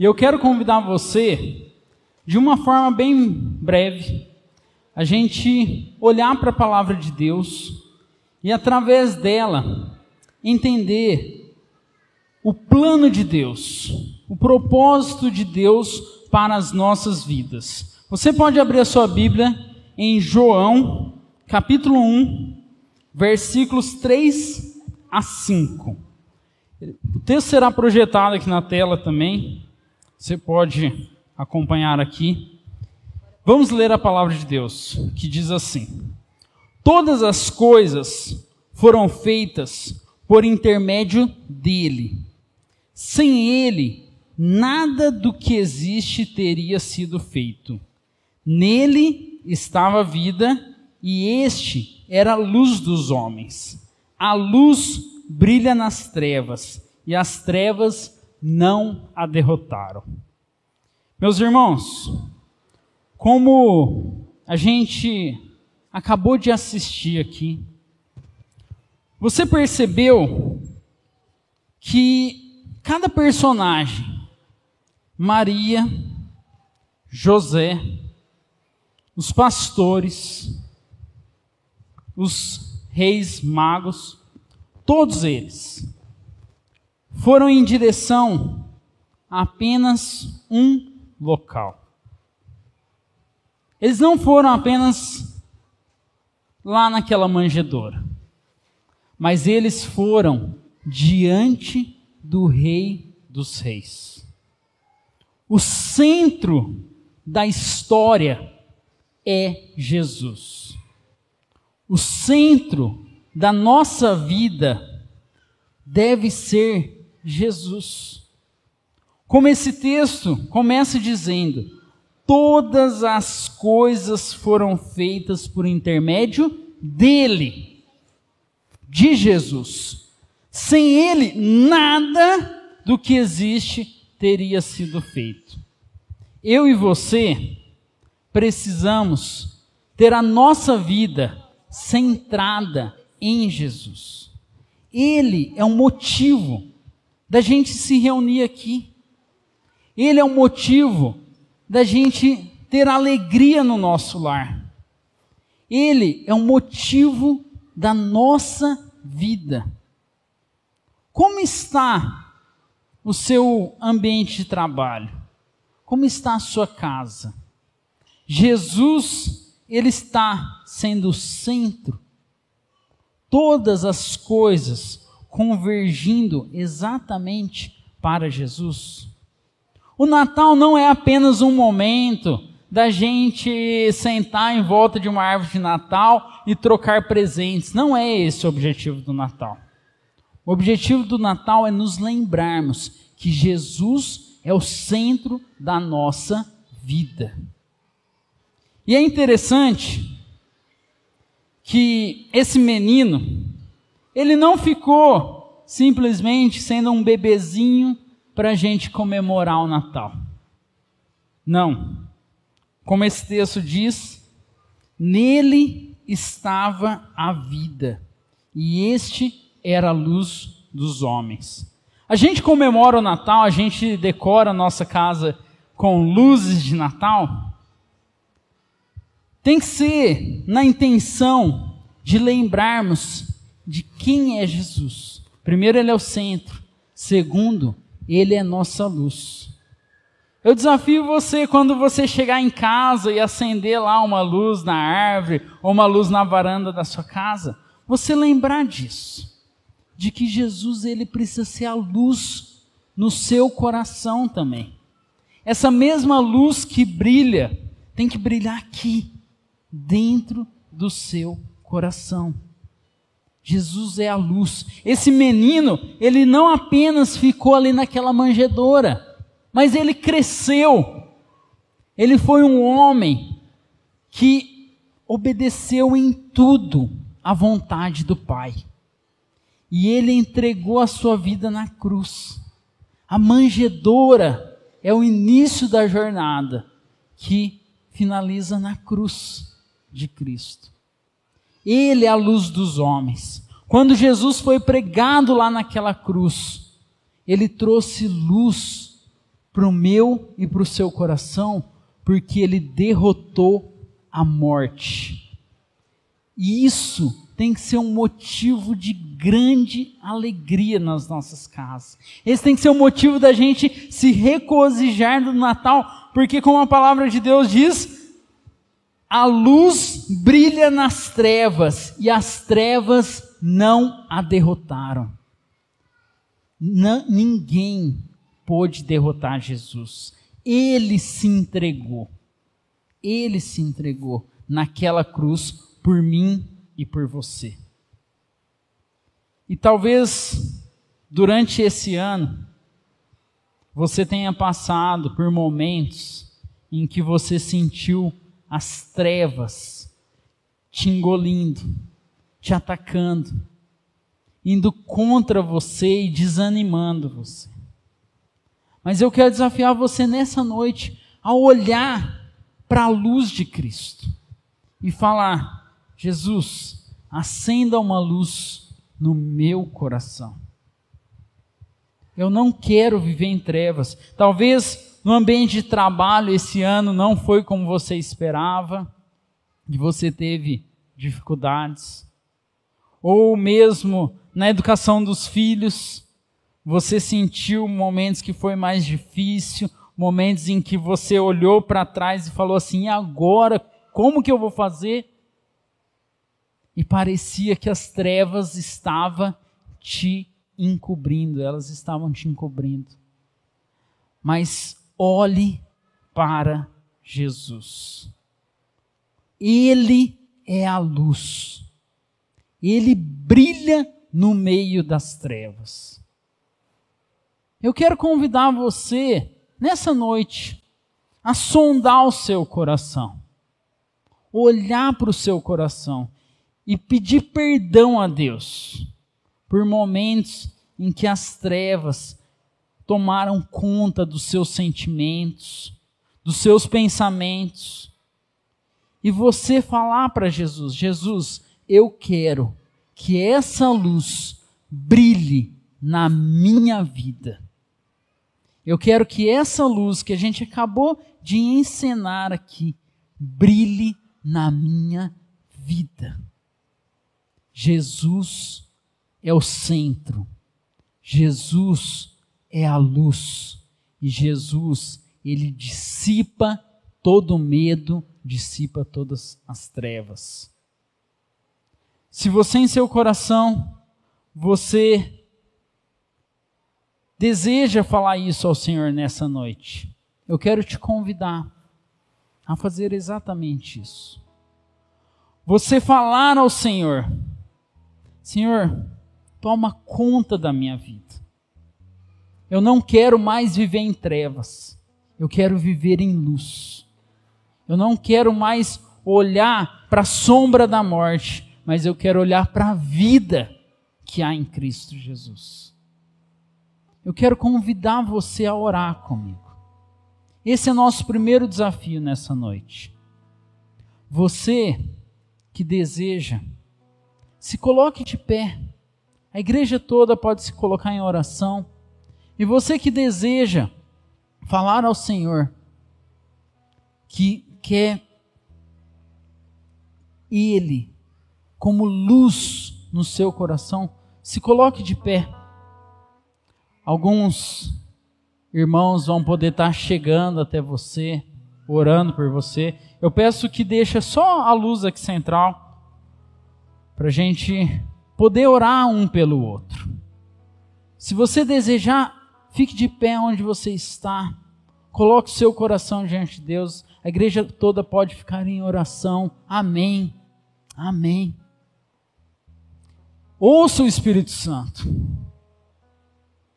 E eu quero convidar você, de uma forma bem breve, a gente olhar para a palavra de Deus e, através dela, entender o plano de Deus, o propósito de Deus para as nossas vidas. Você pode abrir a sua Bíblia em João, capítulo 1, versículos 3 a 5. O texto será projetado aqui na tela também. Você pode acompanhar aqui. Vamos ler a palavra de Deus, que diz assim: Todas as coisas foram feitas por intermédio dele. Sem ele, nada do que existe teria sido feito. Nele estava a vida, e este era a luz dos homens. A luz brilha nas trevas, e as trevas não a derrotaram. Meus irmãos, como a gente acabou de assistir aqui, você percebeu que cada personagem, Maria, José, os pastores, os reis magos, todos eles foram em direção a apenas um local. Eles não foram apenas lá naquela manjedoura, mas eles foram diante do Rei dos Reis. O centro da história é Jesus. O centro da nossa vida deve ser Jesus. Como esse texto começa dizendo: todas as coisas foram feitas por intermédio dele, de Jesus. Sem ele, nada do que existe teria sido feito. Eu e você precisamos ter a nossa vida centrada em Jesus. Ele é um motivo da gente se reunir aqui. Ele é um motivo da gente ter alegria no nosso lar. Ele é um motivo da nossa vida. Como está o seu ambiente de trabalho? Como está a sua casa? Jesus, ele está sendo o centro. Todas as coisas convergindo exatamente para Jesus. O Natal não é apenas um momento da gente sentar em volta de uma árvore de Natal e trocar presentes. Não é esse o objetivo do Natal. O objetivo do Natal é nos lembrarmos que Jesus é o centro da nossa vida. E é interessante que esse menino, ele não ficou simplesmente sendo um bebezinho para a gente comemorar o Natal. Não. Como esse texto diz, nele estava a vida, e este era a luz dos homens. A gente comemora o Natal, a gente decora a nossa casa com luzes de Natal, tem que ser na intenção de lembrarmos de quem é Jesus. Primeiro, Ele é o centro. Segundo, Ele é nossa luz. Eu desafio você, quando você chegar em casa e acender lá uma luz na árvore ou uma luz na varanda da sua casa, você lembrar disso. De que Jesus, Ele precisa ser a luz no seu coração também. Essa mesma luz que brilha, tem que brilhar aqui, dentro do seu coração. Jesus é a luz. Esse menino, ele não apenas ficou ali naquela manjedoura, mas ele cresceu. Ele foi um homem que obedeceu em tudo à vontade do Pai. E ele entregou a sua vida na cruz. A manjedoura é o início da jornada que finaliza na cruz de Cristo. Ele é a luz dos homens. Quando Jesus foi pregado lá naquela cruz, ele trouxe luz para o meu e para o seu coração, porque ele derrotou a morte. E isso tem que ser um motivo de grande alegria nas nossas casas. Esse tem que ser o um motivo da gente se regozijar no Natal, porque como a palavra de Deus diz, a luz brilha nas trevas e as trevas não a derrotaram. Ninguém pôde derrotar Jesus. Ele se entregou. Ele se entregou naquela cruz por mim e por você. E talvez durante esse ano você tenha passado por momentos em que você sentiu as trevas te engolindo, te atacando, indo contra você e desanimando você. Mas eu quero desafiar você nessa noite a olhar para a luz de Cristo e falar: Jesus, acenda uma luz no meu coração. Eu não quero viver em trevas. Talvez no ambiente de trabalho esse ano não foi como você esperava, e você teve dificuldades. Ou mesmo na educação dos filhos, você sentiu momentos que foi mais difícil, momentos em que você olhou para trás e falou assim: e agora, como que eu vou fazer? e parecia que as trevas estavam te encobrindo, elas estavam te encobrindo. Mas olhe para Jesus. Ele é a luz. Ele brilha no meio das trevas. Eu quero convidar você, nessa noite, a sondar o seu coração, olhar para o seu coração e pedir perdão a Deus por momentos em que as trevas tomaram conta dos seus sentimentos, dos seus pensamentos. E você falar para Jesus: Jesus, eu quero que essa luz brilhe na minha vida. Eu quero que essa luz que a gente acabou de encenar aqui brilhe na minha vida. Jesus é o centro, Jesus é a luz, e Jesus, ele dissipa todo medo, dissipa todas as trevas. Se você em seu coração, você deseja falar isso ao Senhor nessa noite, eu quero te convidar a fazer exatamente isso. Você falar ao Senhor, Senhor, toma conta da minha vida. Eu não quero mais viver em trevas. Eu quero viver em luz. Eu não quero mais olhar para a sombra da morte, mas eu quero olhar para a vida que há em Cristo Jesus. Eu quero convidar você a orar comigo. Esse é nosso primeiro desafio nessa noite. Você que deseja se coloque de pé. A igreja toda pode se colocar em oração. E você que deseja falar ao Senhor que quer Ele como luz no seu coração, se coloque de pé. Alguns irmãos vão poder estar chegando até você, orando por você. Eu peço que deixe só a luz aqui central para a gente poder orar um pelo outro. Se você desejar, fique de pé onde você está, coloque seu coração diante de Deus. A igreja toda pode ficar em oração. Amém. Amém. Ouça o Espírito Santo.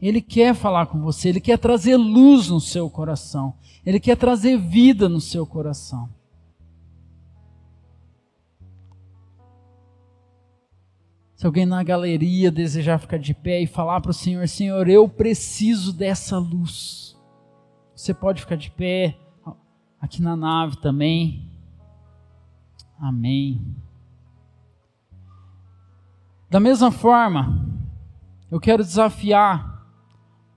Ele quer falar com você, ele quer trazer luz no seu coração, ele quer trazer vida no seu coração. Se alguém na galeria desejar ficar de pé e falar para o Senhor: Senhor, eu preciso dessa luz. Você pode ficar de pé aqui na nave também. Amém. Da mesma forma, eu quero desafiar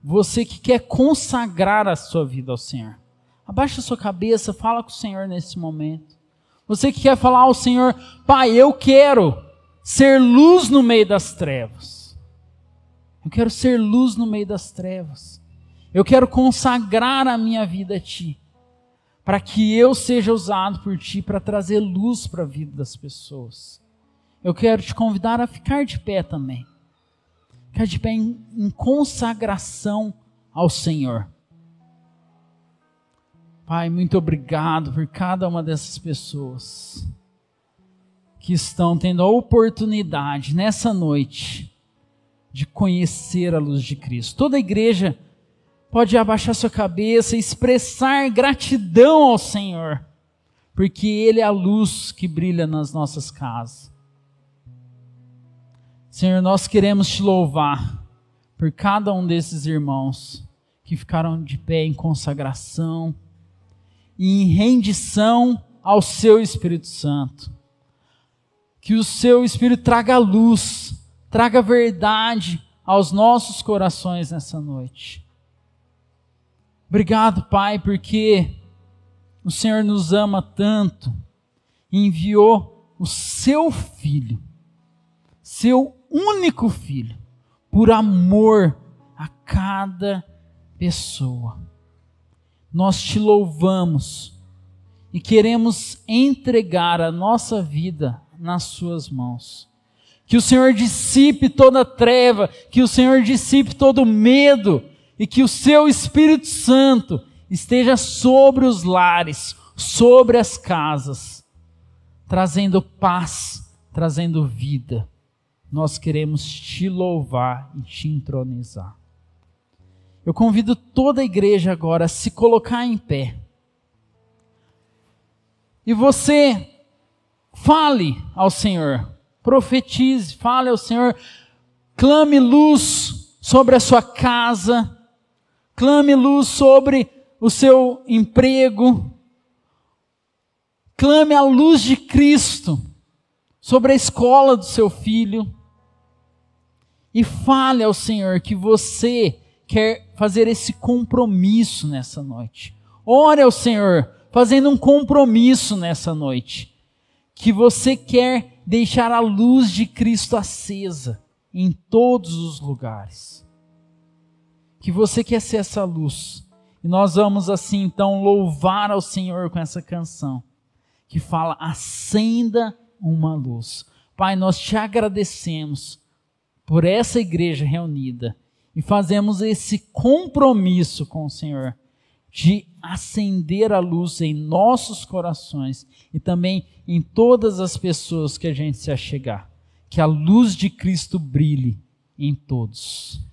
Você que quer consagrar a sua vida ao Senhor. Abaixa a sua cabeça, fala com o Senhor nesse momento. Você que quer falar ao Senhor, Pai, eu quero ser luz no meio das trevas. Eu quero ser luz no meio das trevas. Eu quero consagrar a minha vida a Ti, para que eu seja usado por Ti para trazer luz para a vida das pessoas. Eu quero te convidar a ficar de pé também. Ficar de pé em, em consagração ao Senhor. Pai, muito obrigado por cada uma dessas pessoas que estão tendo a oportunidade nessa noite de conhecer a luz de Cristo. Toda a igreja pode abaixar sua cabeça e expressar gratidão ao Senhor, porque Ele é a luz que brilha nas nossas casas. Senhor, nós queremos te louvar por cada um desses irmãos que ficaram de pé em consagração e em rendição ao seu Espírito Santo. Que o seu Espírito traga luz, traga verdade aos nossos corações nessa noite. Obrigado, Pai, porque o Senhor nos ama tanto e enviou o seu Filho, seu único Filho, por amor a cada pessoa nós te louvamos e queremos entregar a nossa vida nas Suas mãos. Que o Senhor dissipe toda treva, que o Senhor dissipe todo medo e que o Seu Espírito Santo esteja sobre os lares, sobre as casas, trazendo paz, trazendo vida. Nós queremos te louvar e te entronizar. Eu convido toda a igreja agora a se colocar em pé. E você fale ao Senhor, profetize, fale ao Senhor, clame luz sobre a sua casa, clame luz sobre o seu emprego, clame a luz de Cristo sobre a escola do seu filho, e fale ao Senhor que você quer fazer esse compromisso nessa noite. Ore ao Senhor, fazendo um compromisso nessa noite. Que você quer deixar a luz de Cristo acesa em todos os lugares. Que você quer ser essa luz. E nós vamos assim então louvar ao Senhor com essa canção que fala: acenda uma luz. Pai, nós te agradecemos por essa igreja reunida e fazemos esse compromisso com o Senhor de acender a luz em nossos corações e também em todas as pessoas que a gente se achegar. Que a luz de Cristo brilhe em todos.